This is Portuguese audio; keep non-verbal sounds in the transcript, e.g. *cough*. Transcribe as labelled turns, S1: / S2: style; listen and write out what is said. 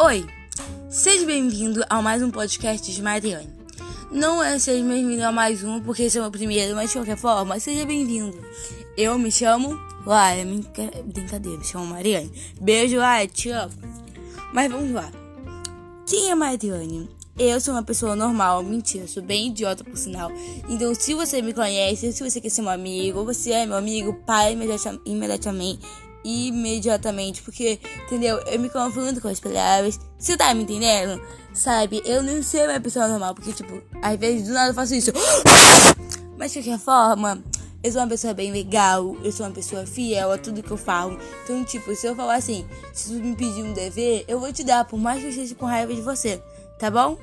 S1: Oi, seja bem-vindo a mais um podcast de Mariane. Não é seja bem-vindo a mais um, porque esse é o meu primeiro, mas de qualquer forma, seja bem-vindo. Eu me chamo Laia, brincadeira, me chamo Mariane. Beijo, Laia, te amo. Mas vamos lá. Quem é Mariane? Eu sou uma pessoa normal, mentira, sou bem idiota por sinal. Então, se você me conhece, se você quer ser meu amigo, você é meu amigo, pai imediatamente imediatamente, porque, entendeu? Eu me confundo com as palavras. Você tá me entendendo? Sabe? Eu não sou uma pessoa normal, porque, tipo, às vezes do nada eu faço isso. *gasps* Mas de qualquer forma, eu sou uma pessoa bem legal, eu sou uma pessoa fiel a tudo que eu falo. Então, tipo, se eu falar assim, se tu me pedir um dever, eu vou te dar, por mais que eu esteja com raiva de você, tá bom?